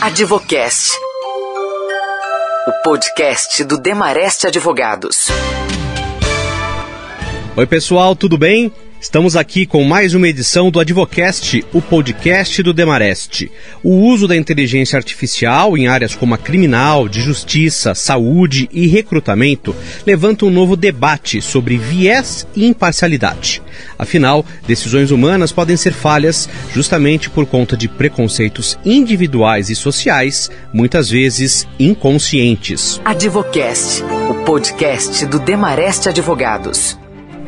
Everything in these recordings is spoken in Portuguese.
Advocast. O podcast do Demareste Advogados. Oi, pessoal, tudo bem? Estamos aqui com mais uma edição do Advocast, o podcast do Demarest. O uso da inteligência artificial em áreas como a criminal, de justiça, saúde e recrutamento levanta um novo debate sobre viés e imparcialidade. Afinal, decisões humanas podem ser falhas justamente por conta de preconceitos individuais e sociais, muitas vezes inconscientes. Advocast, o podcast do Demarest Advogados.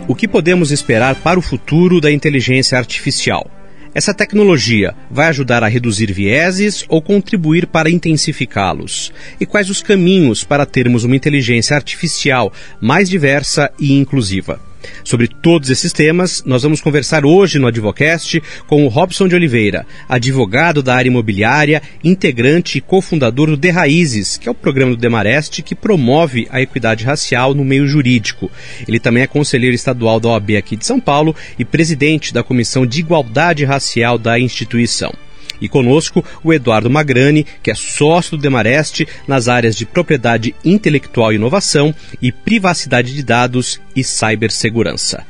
O que podemos esperar para o futuro da inteligência artificial? Essa tecnologia vai ajudar a reduzir vieses ou contribuir para intensificá-los? E quais os caminhos para termos uma inteligência artificial mais diversa e inclusiva? Sobre todos esses temas, nós vamos conversar hoje no Advocast com o Robson de Oliveira, advogado da área imobiliária, integrante e cofundador do De Raízes, que é o programa do Demarest que promove a equidade racial no meio jurídico. Ele também é conselheiro estadual da OAB aqui de São Paulo e presidente da Comissão de Igualdade Racial da instituição. E conosco o Eduardo Magrani, que é sócio do Demareste nas áreas de propriedade intelectual e inovação e privacidade de dados e cibersegurança.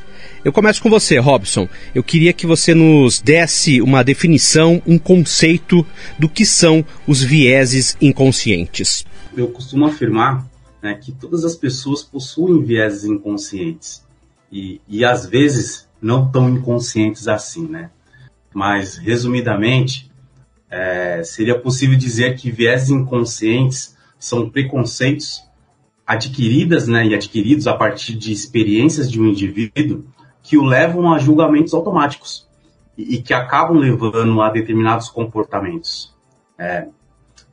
Eu começo com você, Robson. Eu queria que você nos desse uma definição, um conceito do que são os vieses inconscientes. Eu costumo afirmar né, que todas as pessoas possuem vieses inconscientes e, e às vezes não tão inconscientes assim, né? Mas resumidamente, é, seria possível dizer que viés inconscientes são preconceitos adquiridas né, e adquiridos a partir de experiências de um indivíduo que o levam a julgamentos automáticos e, e que acabam levando a determinados comportamentos. É,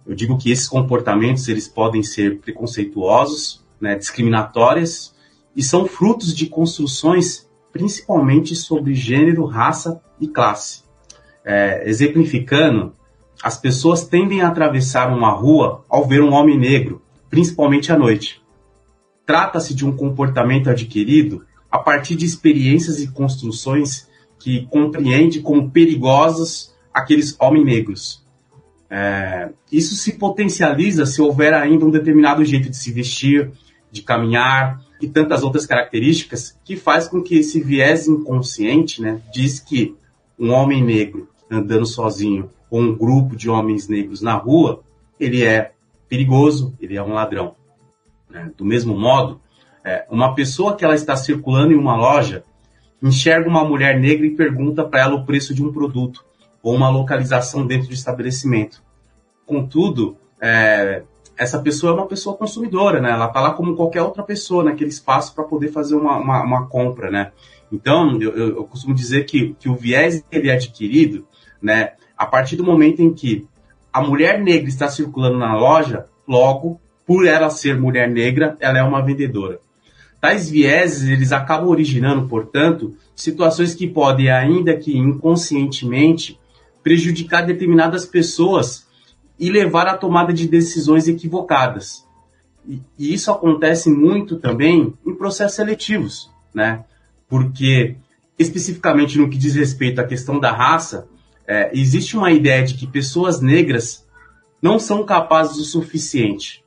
eu digo que esses comportamentos eles podem ser preconceituosos, né, discriminatórios e são frutos de construções principalmente sobre gênero, raça e classe. É, exemplificando, as pessoas tendem a atravessar uma rua ao ver um homem negro, principalmente à noite. Trata-se de um comportamento adquirido a partir de experiências e construções que compreende como perigosos aqueles homens negros. É, isso se potencializa se houver ainda um determinado jeito de se vestir, de caminhar e tantas outras características que faz com que esse viés inconsciente né, diz que um homem negro andando sozinho com um grupo de homens negros na rua, ele é perigoso, ele é um ladrão. Né? Do mesmo modo, é, uma pessoa que ela está circulando em uma loja enxerga uma mulher negra e pergunta para ela o preço de um produto ou uma localização dentro do estabelecimento. Contudo, é, essa pessoa é uma pessoa consumidora, né? Ela está lá como qualquer outra pessoa naquele espaço para poder fazer uma, uma, uma, compra, né? Então, eu, eu, costumo dizer que, que o viés ele é adquirido, né? A partir do momento em que a mulher negra está circulando na loja, logo, por ela ser mulher negra, ela é uma vendedora. Tais vieses, eles acabam originando, portanto, situações que podem, ainda que inconscientemente, prejudicar determinadas pessoas e levar à tomada de decisões equivocadas. E, e isso acontece muito também em processos seletivos, né? Porque, especificamente no que diz respeito à questão da raça, é, existe uma ideia de que pessoas negras não são capazes o suficiente.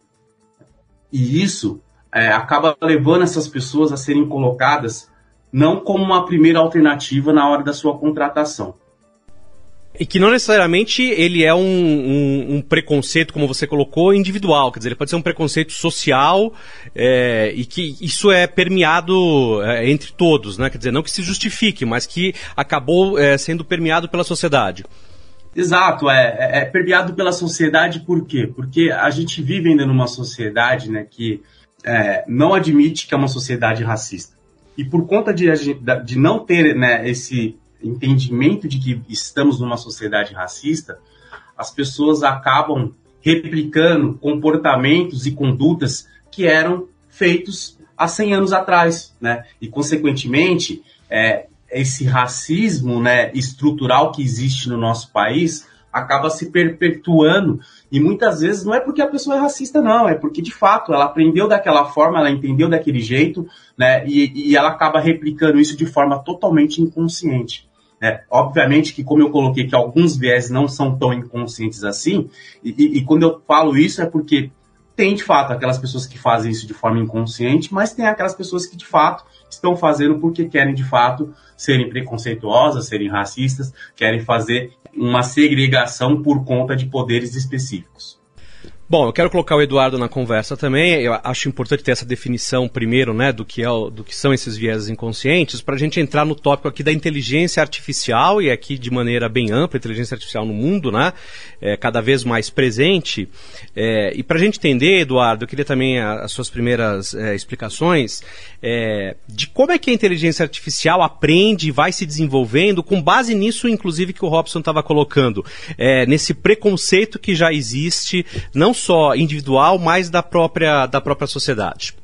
E isso é, acaba levando essas pessoas a serem colocadas não como uma primeira alternativa na hora da sua contratação. E que não necessariamente ele é um, um, um, preconceito, como você colocou, individual. Quer dizer, ele pode ser um preconceito social é, e que isso é permeado é, entre todos, né? Quer dizer, não que se justifique, mas que acabou é, sendo permeado pela sociedade. Exato, é, é, é, permeado pela sociedade por quê? Porque a gente vive ainda numa sociedade né, que é, não admite que é uma sociedade racista. E por conta de, de não ter né, esse entendimento de que estamos numa sociedade racista, as pessoas acabam replicando comportamentos e condutas que eram feitos há 100 anos atrás, né? E, consequentemente, é, esse racismo né, estrutural que existe no nosso país acaba se perpetuando e muitas vezes não é porque a pessoa é racista não, é porque de fato ela aprendeu daquela forma, ela entendeu daquele jeito, né, e, e ela acaba replicando isso de forma totalmente inconsciente. É, obviamente que, como eu coloquei, que alguns viés não são tão inconscientes assim, e, e, e, quando eu falo isso é porque tem, de fato, aquelas pessoas que fazem isso de forma inconsciente, mas tem aquelas pessoas que, de fato, estão fazendo porque querem, de fato, serem preconceituosas, serem racistas, querem fazer uma segregação por conta de poderes específicos. Bom, eu quero colocar o Eduardo na conversa também. Eu acho importante ter essa definição primeiro, né, do que, é do que são esses vieses inconscientes, para a gente entrar no tópico aqui da inteligência artificial e aqui de maneira bem ampla, inteligência artificial no mundo, né, é, cada vez mais presente. É, e para a gente entender, Eduardo, eu queria também a, as suas primeiras é, explicações é, de como é que a inteligência artificial aprende e vai se desenvolvendo, com base nisso, inclusive, que o Robson estava colocando, é, nesse preconceito que já existe, não só individual, mas da própria, da própria sociedade.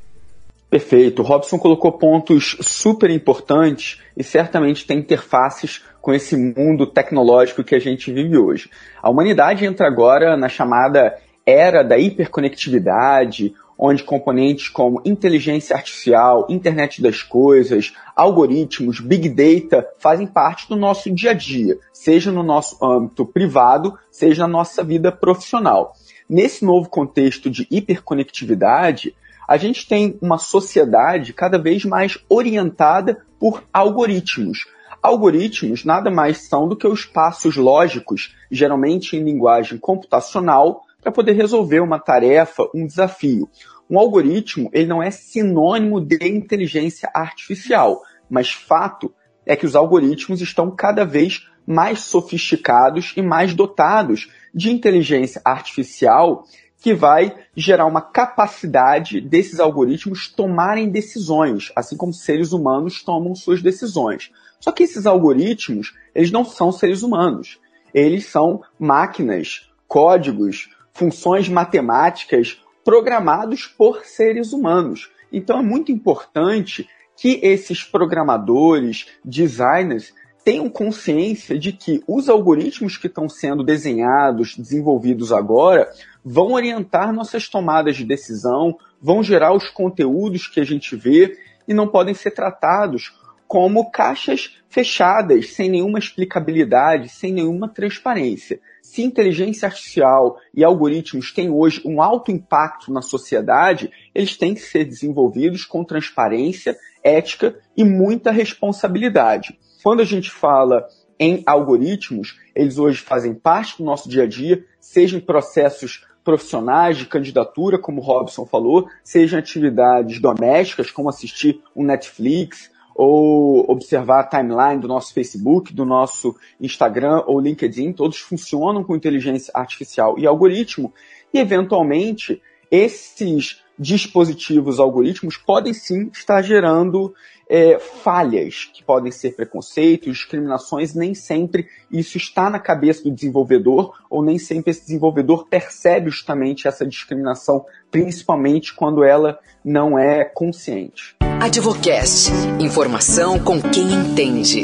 Perfeito. Robson colocou pontos super importantes e certamente tem interfaces com esse mundo tecnológico que a gente vive hoje. A humanidade entra agora na chamada era da hiperconectividade, onde componentes como inteligência artificial, internet das coisas, algoritmos, big data fazem parte do nosso dia a dia, seja no nosso âmbito privado, seja na nossa vida profissional. Nesse novo contexto de hiperconectividade, a gente tem uma sociedade cada vez mais orientada por algoritmos. Algoritmos nada mais são do que os passos lógicos, geralmente em linguagem computacional, para poder resolver uma tarefa, um desafio. Um algoritmo ele não é sinônimo de inteligência artificial, mas fato é que os algoritmos estão cada vez mais sofisticados e mais dotados de inteligência artificial que vai gerar uma capacidade desses algoritmos tomarem decisões, assim como seres humanos tomam suas decisões. Só que esses algoritmos, eles não são seres humanos. Eles são máquinas, códigos, funções matemáticas programados por seres humanos. Então é muito importante que esses programadores, designers, tenham consciência de que os algoritmos que estão sendo desenhados, desenvolvidos agora, vão orientar nossas tomadas de decisão, vão gerar os conteúdos que a gente vê e não podem ser tratados como caixas fechadas, sem nenhuma explicabilidade, sem nenhuma transparência. Se inteligência artificial e algoritmos têm hoje um alto impacto na sociedade, eles têm que ser desenvolvidos com transparência, ética e muita responsabilidade. Quando a gente fala em algoritmos, eles hoje fazem parte do nosso dia a dia, seja em processos profissionais de candidatura, como o Robson falou, seja em atividades domésticas, como assistir um Netflix, ou observar a timeline do nosso Facebook, do nosso Instagram ou LinkedIn, todos funcionam com inteligência artificial e algoritmo, e eventualmente esses dispositivos algoritmos podem sim estar gerando é, falhas, que podem ser preconceitos, discriminações, nem sempre isso está na cabeça do desenvolvedor, ou nem sempre esse desenvolvedor percebe justamente essa discriminação, principalmente quando ela não é consciente. Advocast. Informação com quem entende.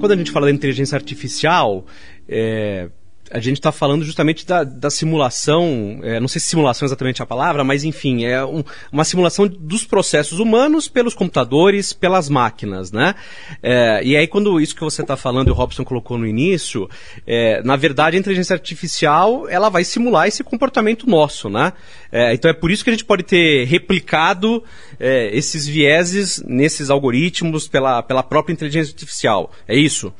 Quando a gente fala da inteligência artificial, é, a gente está falando justamente da, da simulação, é, não sei se simulação é exatamente a palavra, mas enfim, é um, uma simulação dos processos humanos pelos computadores, pelas máquinas, né? É, e aí quando isso que você está falando e o Robson colocou no início, é, na verdade a inteligência artificial ela vai simular esse comportamento nosso, né? É, então é por isso que a gente pode ter replicado é, esses vieses nesses algoritmos pela, pela própria inteligência artificial. É isso?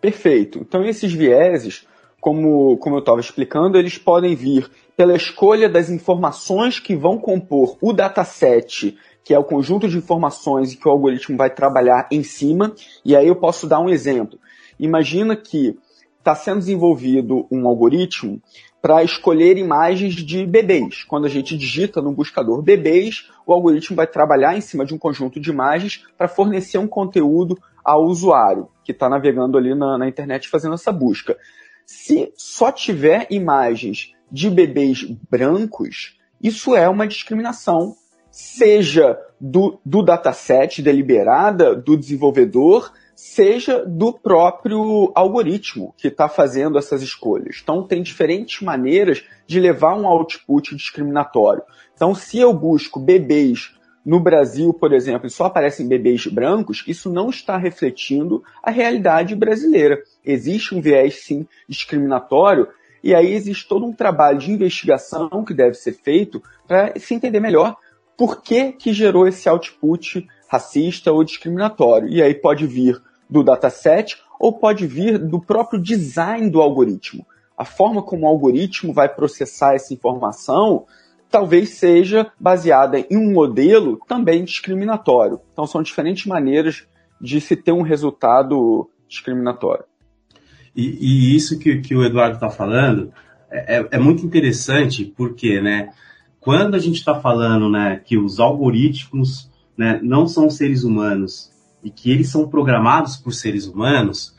Perfeito. Então esses vieses como, como eu estava explicando, eles podem vir pela escolha das informações que vão compor o dataset, que é o conjunto de informações que o algoritmo vai trabalhar em cima. E aí eu posso dar um exemplo. Imagina que está sendo desenvolvido um algoritmo para escolher imagens de bebês. Quando a gente digita no buscador bebês, o algoritmo vai trabalhar em cima de um conjunto de imagens para fornecer um conteúdo ao usuário que está navegando ali na, na internet fazendo essa busca. Se só tiver imagens de bebês brancos, isso é uma discriminação, seja do, do dataset deliberada do desenvolvedor, seja do próprio algoritmo que está fazendo essas escolhas. Então, tem diferentes maneiras de levar um output discriminatório. Então, se eu busco bebês no Brasil, por exemplo, só aparecem bebês brancos, isso não está refletindo a realidade brasileira. Existe um viés, sim, discriminatório, e aí existe todo um trabalho de investigação que deve ser feito para se entender melhor por que, que gerou esse output racista ou discriminatório. E aí pode vir do dataset ou pode vir do próprio design do algoritmo. A forma como o algoritmo vai processar essa informação talvez seja baseada em um modelo também discriminatório. Então são diferentes maneiras de se ter um resultado discriminatório. E, e isso que, que, o Eduardo está falando é, é, é, muito interessante porque, né, quando a gente está falando né, que os algoritmos né, não são seres humanos e que eles são programados por seres humanos,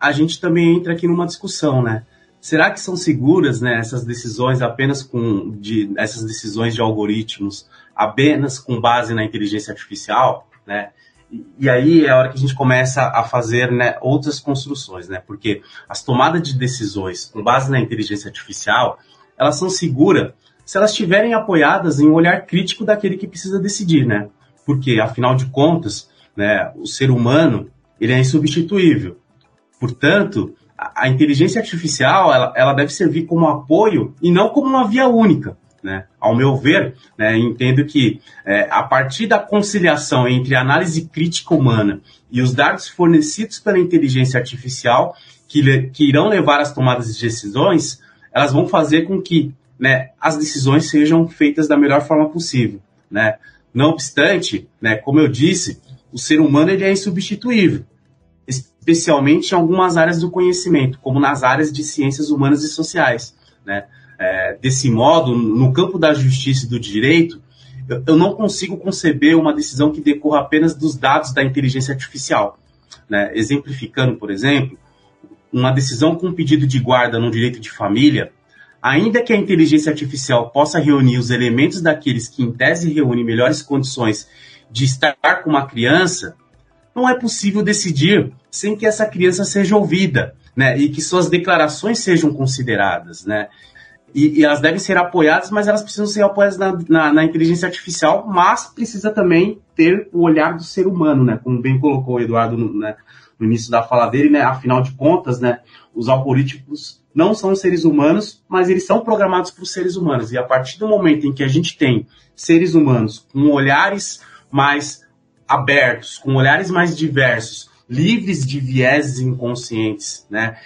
a gente também entra aqui numa discussão, né? Será que são seguras né, essas decisões apenas com de, essas decisões de algoritmos apenas com base na inteligência artificial, né? E, e aí é a hora que a gente começa a fazer né, outras construções, né? Porque as tomadas de decisões com base na inteligência artificial, elas são seguras se elas estiverem apoiadas em um olhar crítico daquele que precisa decidir, né? Porque, afinal de contas, né, o ser humano ele é insubstituível. Portanto, a, inteligência artificial ela, ela deve servir como apoio e não como uma via única. Né? Ao meu ver, né, entendo que é, a partir da conciliação entre a análise crítica humana e os dados fornecidos pela inteligência artificial que, que irão levar às tomadas de decisões, elas vão fazer com que né, as decisões sejam feitas da melhor forma possível. Né? Não obstante, né, como eu disse, o ser humano ele é insubstituível, especialmente em algumas áreas do conhecimento, como nas áreas de ciências humanas e sociais. Né? É, desse modo, no campo da justiça e do direito, eu, eu não consigo conceber uma decisão que decorra apenas dos dados da inteligência artificial. Né? Exemplificando, por exemplo, uma decisão com pedido de guarda no direito de família Ainda que a inteligência artificial possa reunir os elementos daqueles que, em tese, reúnem melhores condições de estar com uma criança, não é possível decidir sem que essa criança seja ouvida, né? E que suas declarações sejam consideradas, né? E, e elas devem ser apoiadas, mas elas precisam ser apoiadas na, na, na, inteligência artificial, mas precisa também ter o olhar do ser humano, né? Como bem colocou o Eduardo no, né, no início da fala dele, né? Afinal de contas, né? Os algoritmos não são seres humanos, mas eles são programados por seres humanos. E a partir do momento em que a gente tem seres humanos com olhares mais abertos, com olhares mais diversos, livres de vieses inconscientes, né?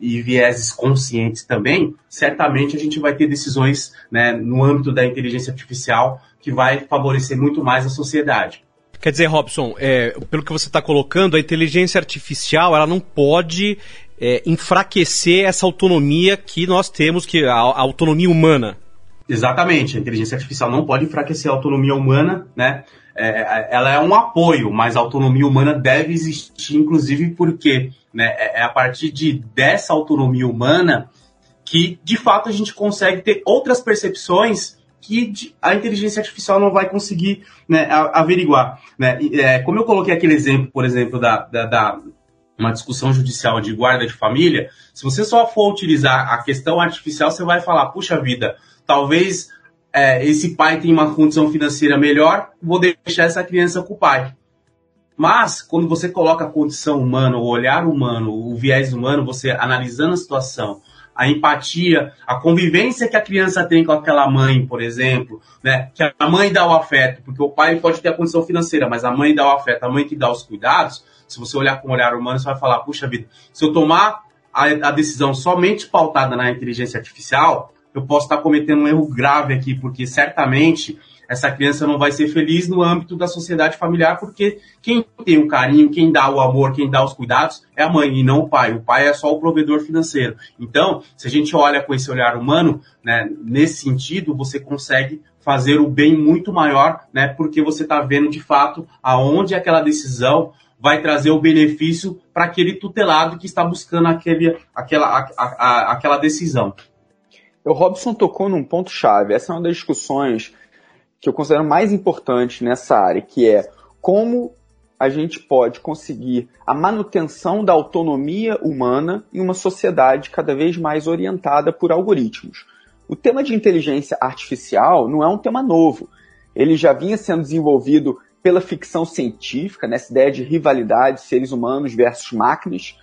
E vieses conscientes também, certamente a gente vai ter decisões né, no âmbito da inteligência artificial que vai favorecer muito mais a sociedade. Quer dizer, Robson, é, pelo que você está colocando, a inteligência artificial ela não pode é, enfraquecer essa autonomia que nós temos, que a, a, autonomia humana. Exatamente, a inteligência artificial não pode enfraquecer a autonomia humana, né? É, ela é um apoio, mas a autonomia humana deve existir, inclusive porque né, é, é a partir de dessa autonomia humana que, de fato, a gente consegue ter outras percepções que a inteligência artificial não vai conseguir né, averiguar. Né? É, como eu coloquei aquele exemplo, por exemplo, da, da, da uma discussão judicial de guarda de família, se você só for utilizar a questão artificial, você vai falar, puxa vida, talvez é, esse pai tenha uma condição financeira melhor, vou deixar essa criança com o pai. Mas, quando você coloca a condição humana, o olhar humano, o viés humano, você analisando a situação, a empatia, a convivência que a criança tem com aquela mãe, por exemplo, né? Que a mãe dá o afeto, porque o pai pode ter a condição financeira, mas a mãe dá o afeto, a mãe que dá os cuidados, se você olhar com o olhar humano, você vai falar, puxa vida, se eu tomar a, a decisão somente pautada na inteligência artificial, eu posso estar cometendo um erro grave aqui, porque certamente essa criança não vai ser feliz no âmbito da sociedade familiar, porque quem tem o carinho, quem dá o amor, quem dá os cuidados é a mãe e não o pai. O pai é só o provedor financeiro. Então, se a gente olha com esse olhar humano, né, nesse sentido, você consegue fazer o bem muito maior, né, porque você está vendo de fato aonde aquela decisão vai trazer o benefício para aquele tutelado que está buscando aquele, aquela, a, a, aquela decisão. O Robson tocou num ponto-chave. Essa é uma das discussões que eu considero mais importante nessa área, que é como a gente pode conseguir a manutenção da autonomia humana em uma sociedade cada vez mais orientada por algoritmos. O tema de inteligência artificial não é um tema novo. Ele já vinha sendo desenvolvido pela ficção científica, nessa ideia de rivalidade seres humanos versus máquinas.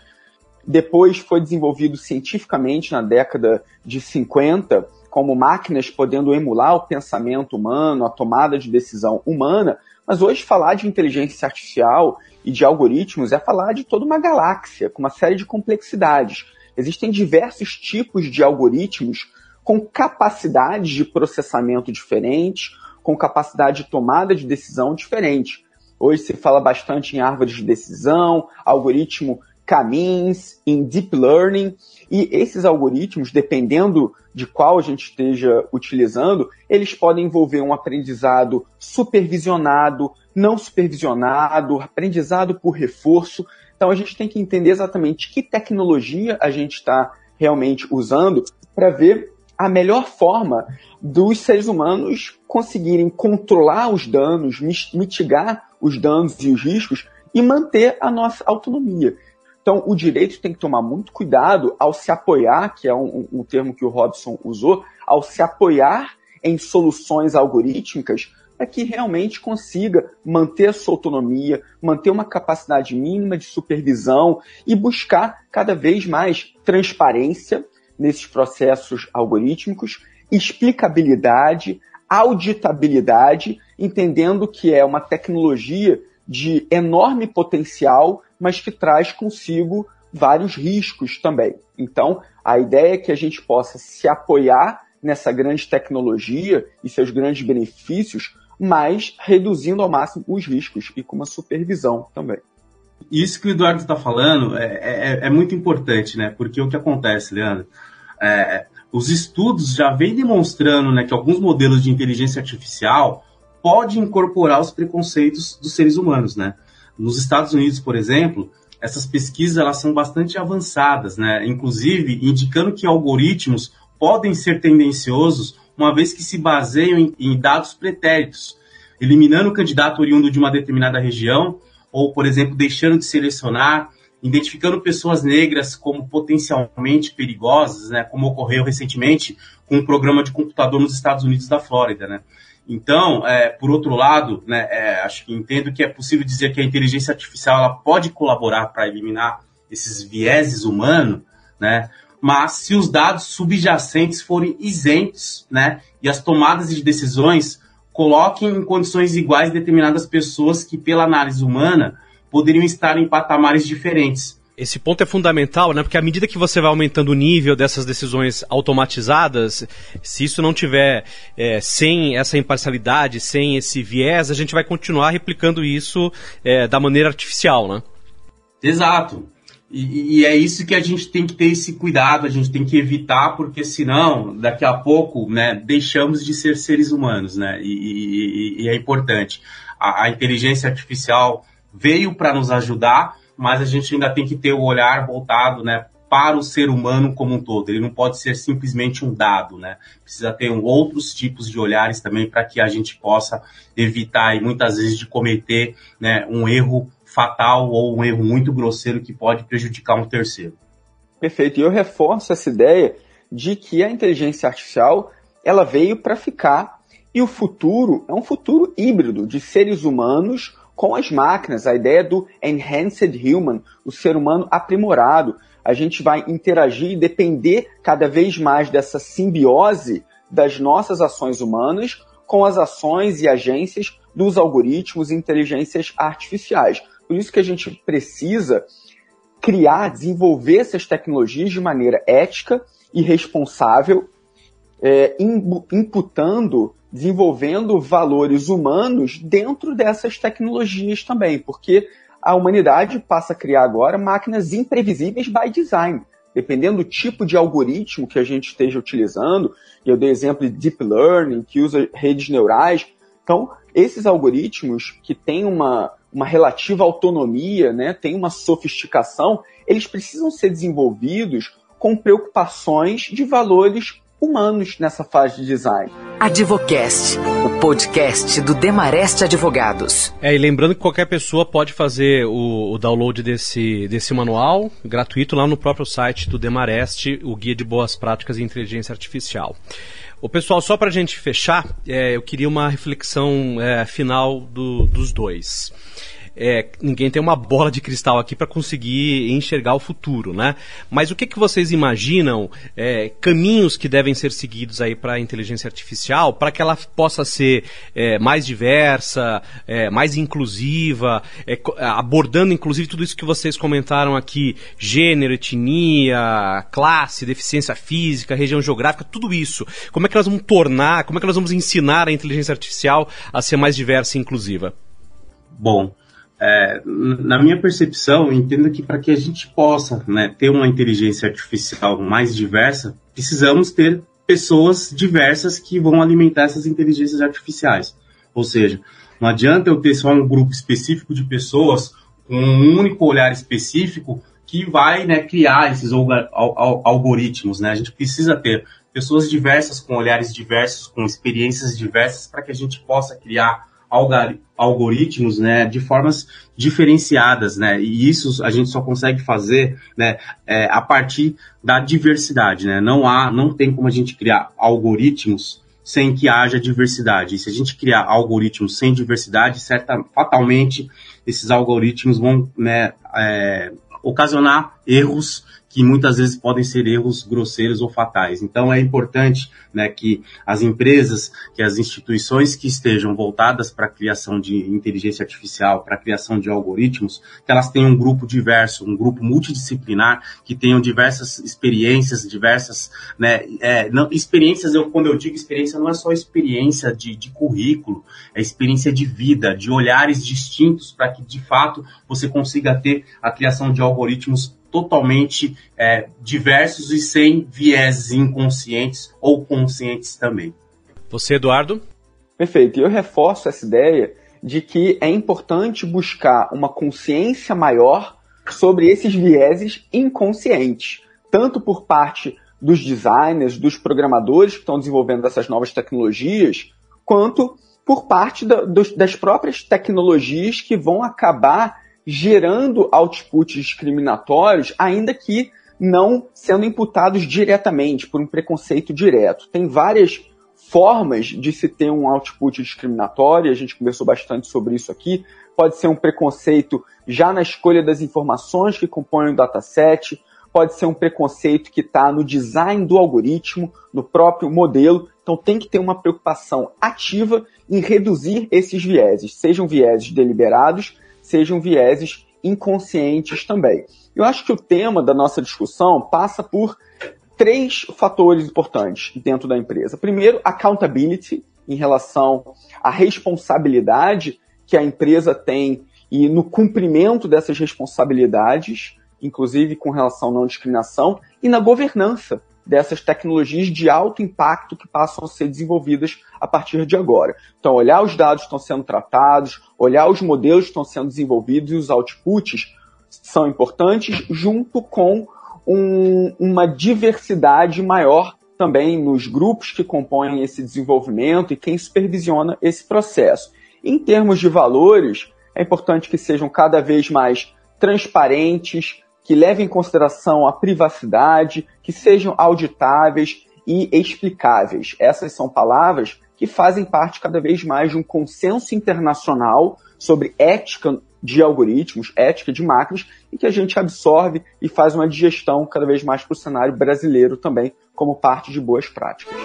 Depois foi desenvolvido cientificamente na década de 50, como máquinas podendo emular o pensamento humano, a tomada de decisão humana. Mas hoje falar de inteligência artificial e de algoritmos é falar de toda uma galáxia, com uma série de complexidades. Existem diversos tipos de algoritmos com capacidades de processamento diferentes, com capacidade de tomada de decisão diferente. Hoje se fala bastante em árvores de decisão, algoritmo caminhos, em deep learning, e esses algoritmos, dependendo de qual a gente esteja utilizando, eles podem envolver um aprendizado supervisionado, não supervisionado, aprendizado por reforço. Então a gente tem que entender exatamente que tecnologia a gente está realmente usando para ver a melhor forma dos seres humanos conseguirem controlar os danos, mitigar os danos e os riscos e manter a nossa autonomia. Então, o direito tem que tomar muito cuidado ao se apoiar, que é um, um termo que o Robson usou, ao se apoiar em soluções algorítmicas para que realmente consiga manter a sua autonomia, manter uma capacidade mínima de supervisão e buscar cada vez mais transparência nesses processos algorítmicos, explicabilidade, auditabilidade, entendendo que é uma tecnologia de enorme potencial, mas que traz consigo vários riscos também. Então, a ideia é que a gente possa se apoiar nessa grande tecnologia e seus grandes benefícios, mas reduzindo ao máximo os riscos e com uma supervisão também. Isso que o Eduardo está falando é, é, é, muito importante, né? Porque o que acontece, Leandro? É, os estudos já vêm demonstrando né, que alguns modelos de inteligência artificial podem incorporar os preconceitos dos seres humanos, né? Nos Estados Unidos, por exemplo, essas pesquisas elas são bastante avançadas, né? Inclusive indicando que algoritmos podem ser tendenciosos uma vez que se baseiam em, em dados pretéritos, eliminando o candidato oriundo de uma determinada região ou, por exemplo, deixando de selecionar identificando pessoas negras como potencialmente perigosas, né, como ocorreu recentemente com um programa de computador nos Estados Unidos da Flórida, né. Então, é, por outro lado, né, é, acho que entendo que é possível dizer que a inteligência artificial ela pode colaborar para eliminar esses vieses humanos, né, mas se os dados subjacentes forem isentos, né, e as tomadas de decisões coloquem em condições iguais determinadas pessoas que, pela análise humana, poderiam estar em patamares diferentes. Esse ponto é fundamental, né? Porque à medida que você vai aumentando o nível dessas decisões automatizadas, se isso não tiver é, sem essa imparcialidade, sem esse viés, a gente vai continuar replicando isso é, da maneira artificial, né? Exato. E, e, é isso que a gente tem que ter esse cuidado, a gente tem que evitar, porque senão, daqui a pouco, né, deixamos de ser seres humanos, né? E, e, e é importante. A, a inteligência artificial veio para nos ajudar, mas a gente ainda tem que ter o olhar voltado, né, para o ser humano como um todo. Ele não pode ser simplesmente um dado, né? Precisa ter um, outros tipos de olhares também para que a gente possa evitar e muitas vezes de cometer, né, um erro fatal ou um erro muito grosseiro que pode prejudicar um terceiro. Perfeito. E eu reforço essa ideia de que a inteligência artificial ela veio para ficar e o futuro é um futuro híbrido de seres humanos com as máquinas, a ideia do enhanced human, o ser humano aprimorado. A gente vai interagir e depender cada vez mais dessa simbiose das nossas ações humanas com as ações e agências dos algoritmos e inteligências artificiais. Por isso que a gente precisa criar, desenvolver essas tecnologias de maneira ética e responsável, é, imputando desenvolvendo valores humanos dentro dessas tecnologias também, porque a humanidade passa a criar agora máquinas imprevisíveis by design. Dependendo do tipo de algoritmo que a gente esteja utilizando, eu dei exemplo de deep learning, que usa redes neurais. Então, esses algoritmos que têm uma, uma relativa autonomia, né, têm uma sofisticação, eles precisam ser desenvolvidos com preocupações de valores humanos nessa fase de design. Advocast, o podcast do Demarest Advogados. É, e lembrando que qualquer pessoa pode fazer o, o, download desse, desse manual gratuito lá no próprio site do Demarest, o Guia de Boas Práticas em Inteligência Artificial. O pessoal, só para a gente fechar, é, eu queria uma reflexão é, final do, dos dois é, ninguém tem uma bola de cristal aqui para conseguir enxergar o futuro, né? Mas o que, que vocês imaginam é, caminhos que devem ser seguidos aí para a inteligência artificial para que ela possa ser é, mais diversa, é, mais inclusiva, é, abordando inclusive tudo isso que vocês comentaram aqui, gênero, etnia, classe, deficiência física, região geográfica, tudo isso. Como é que nós vamos tornar, como é que nós vamos ensinar a inteligência artificial a ser mais diversa e inclusiva? Bom, é, na minha percepção, entendo que para que a gente possa né, ter uma inteligência artificial mais diversa, precisamos ter pessoas diversas que vão alimentar essas inteligências artificiais. Ou seja, não adianta eu ter só um grupo específico de pessoas com um único olhar específico que vai né, criar esses algoritmos. Né? A gente precisa ter pessoas diversas, com olhares diversos, com experiências diversas, para que a gente possa criar algoritmos né, de formas diferenciadas, né, e isso a gente só consegue fazer né, é, a partir da diversidade. Né, não há, não tem como a gente criar algoritmos sem que haja diversidade. E se a gente criar algoritmos sem diversidade, certa, fatalmente esses algoritmos vão né, é, ocasionar erros que muitas vezes podem ser erros grosseiros ou fatais. Então é importante né, que as empresas, que as instituições que estejam voltadas para a criação de inteligência artificial, para a criação de algoritmos, que elas tenham um grupo diverso, um grupo multidisciplinar, que tenham diversas experiências, diversas, né, é, não, experiências, eu, quando eu digo experiência, não é só experiência de, de currículo, é experiência de vida, de olhares distintos para que, de fato, você consiga ter a criação de algoritmos totalmente é, diversos e sem vieses inconscientes ou conscientes também. Você, Eduardo? Perfeito. E eu reforço essa ideia de que é importante buscar uma consciência maior sobre esses vieses inconscientes, tanto por parte dos designers, dos programadores que estão desenvolvendo essas novas tecnologias, quanto por parte da, dos, das próprias tecnologias que vão acabar gerando outputs discriminatórios, ainda que não sendo imputados diretamente por um preconceito direto. Tem várias formas de se ter um output discriminatório, a gente conversou bastante sobre isso aqui. Pode ser um preconceito já na escolha das informações que compõem o dataset, pode ser um preconceito que está no design do algoritmo, no próprio modelo. Então tem que ter uma preocupação ativa em reduzir esses vieses, sejam vieses deliberados, sejam vieses inconscientes também. Eu acho que o tema da nossa discussão passa por três fatores importantes dentro da empresa. Primeiro, accountability, em relação à responsabilidade que a empresa tem e no cumprimento dessas responsabilidades, inclusive com relação à não discriminação, e na governança dessas tecnologias de alto impacto que passam a ser desenvolvidas a partir de agora. Então, olhar os dados que estão sendo tratados, olhar os modelos que estão sendo desenvolvidos e os outputs são importantes, junto com um, uma diversidade maior também nos grupos que compõem esse desenvolvimento e quem supervisiona esse processo. Em termos de valores, é importante que sejam cada vez mais transparentes, que levem em consideração a privacidade, que sejam auditáveis e explicáveis. Essas são palavras que fazem parte cada vez mais de um consenso internacional sobre ética de algoritmos, ética de máquinas, e que a gente absorve e faz uma digestão cada vez mais para o cenário brasileiro também, como parte de boas práticas.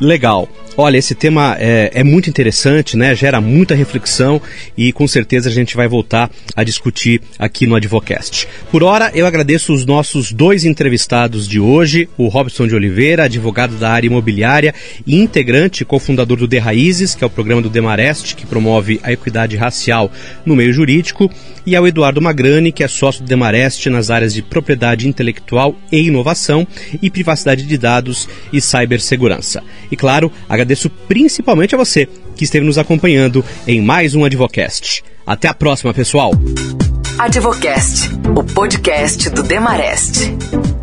Legal. Olha, esse tema é, é, muito interessante, né? Gera muita reflexão e com certeza a gente vai voltar a discutir aqui no Advocast. Por hora, eu agradeço os nossos dois entrevistados de hoje, o Robson de Oliveira, advogado da área imobiliária e integrante, cofundador do De Raízes, que é o programa do Demarest, que promove a equidade racial no meio jurídico, e ao Eduardo Magrani, que é sócio do Demarest nas áreas de propriedade intelectual e inovação e privacidade de dados e cibersegurança. E claro, agradeço principalmente a você que esteve nos acompanhando em mais um Advocast. Até a próxima, pessoal! Advocast, o podcast do Demarest.